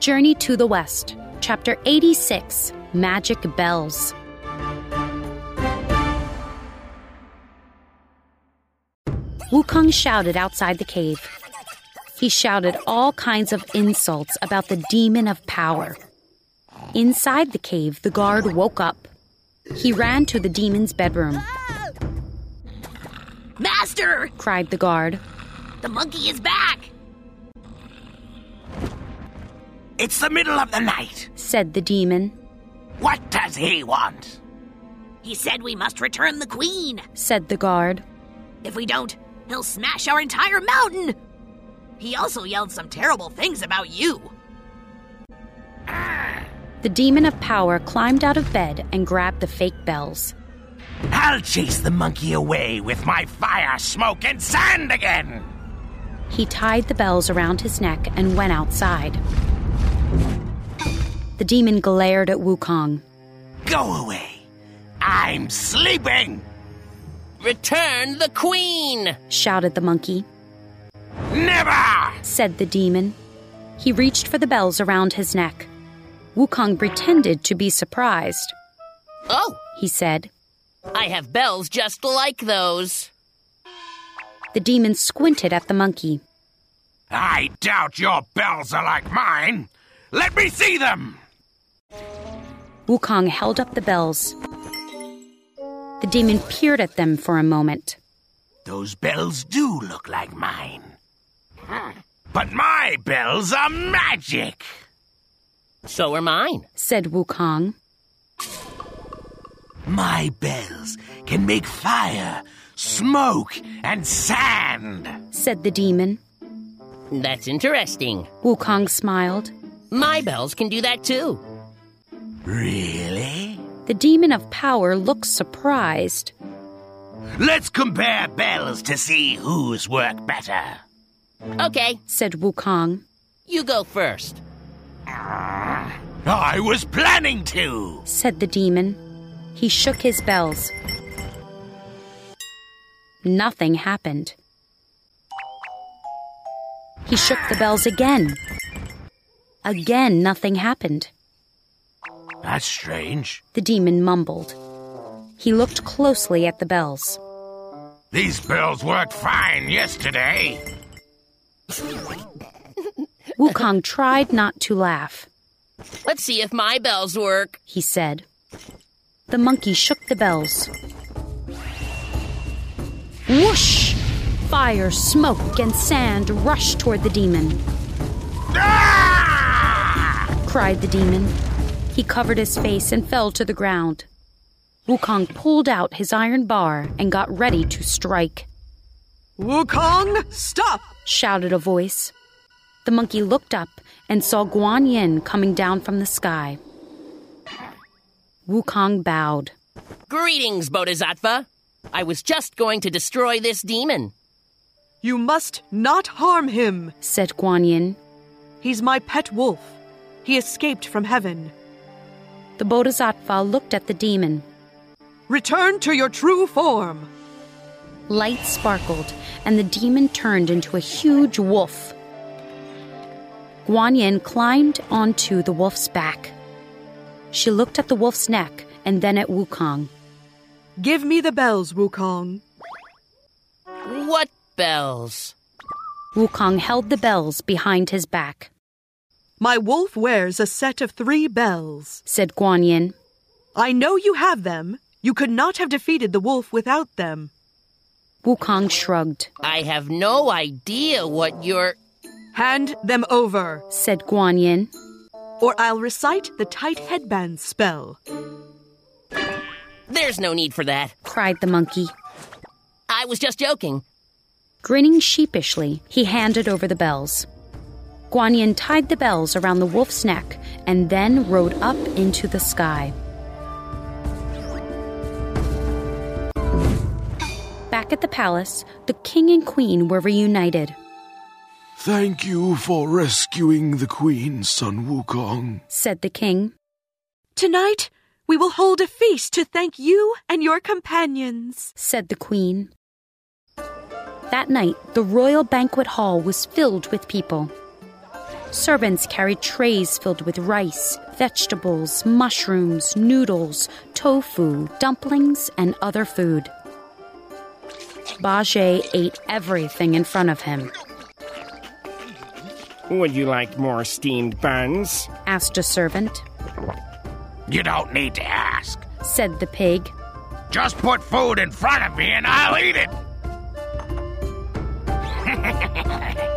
Journey to the West, Chapter 86 Magic Bells. Wukong shouted outside the cave. He shouted all kinds of insults about the demon of power. Inside the cave, the guard woke up. He ran to the demon's bedroom. Master! cried the guard. The monkey is back! It's the middle of the night. said the demon. What does he want? He said we must return the queen. said the guard. If we don't, he'll smash our entire mountain. He also yelled some terrible things about you. The demon of power climbed out of bed and grabbed the fake bells. I'll chase the monkey away with my fire, smoke, and sand again. He tied the bells around his neck and went outside. The demon glared at Wukong. Go away. I'm sleeping. Return the queen! Shouted the monkey. Never! Said the demon. He reached for the bells around his neck. Wukong pretended to be surprised. Oh, He said. I have bells just like those. The demon squinted at the monkey. I doubt your bells are like mine. Let me see them. Wukong held up the bells. The demon peered at them for a moment. Those bells do look like mine. But my bells are magic. So are mine. Said Wukong. My bells can make fire, smoke, and sand. Said the demon. That's interesting. Wukong smiled. My bells can do that too. Really? The demon of power looked surprised. Let's compare bells to see whose work better. Okay, Said Wukong. you go first. I was planning to. Said the demon. He shook his bells. Nothing happened. He shook the bells again. Again, nothing happened. That's strange. The demon mumbled. He looked closely at the bells. These bells worked fine yesterday. Wukong tried not to laugh. Let's see if my bells work. He said. The monkey shook the bells. Whoosh! Fire, smoke, and sand rushed toward the demon. Ah! cried the demon. He covered his face and fell to the ground. Wukong pulled out his iron bar and got ready to strike. Wukong, stop! Shouted a voice. The monkey looked up and saw Guan Yin coming down from the sky. Wukong bowed. Greetings, Bodhisattva. I was just going to destroy this demon. You must not harm him. said Guan Yin. He's my pet wolf. He escaped from heaven. The Bodhisattva looked at the demon. Return to your true form. Light sparkled, and the demon turned into a huge wolf. Guan Yin climbed onto the wolf's back. She looked at the wolf's neck and then at Wukong. Give me the bells, Wukong. What bells? Wukong held the bells behind his back, My wolf wears a set of three bells. said Guan Yin. I know you have them. You could not have defeated the wolf without them. Wukong shrugged, I have no idea what you're. Hand them over, said Guan Yin. or I'll recite the tight headband spell. There's no need for that. cried the monkey. I was just joking. Grinning sheepishly, he handed over the bells. Guan Yin tied the bells around the wolf's neck and then rode up into the sky. Back at the palace, the king and queen were reunited, Thank you for rescuing the queen, Sun Wukong. said the king. Tonight, we will hold a feast to thank you and your companions. said the queen. That night, the royal banquet hall was filled with people. Servants carried trays filled with rice, vegetables, mushrooms, noodles, tofu, dumplings, and other food. Bajie ate everything in front of him. Would you like more steamed buns? asked a servant. You don't need to ask. Said the pig. Just put food in front of me and I'll eat it.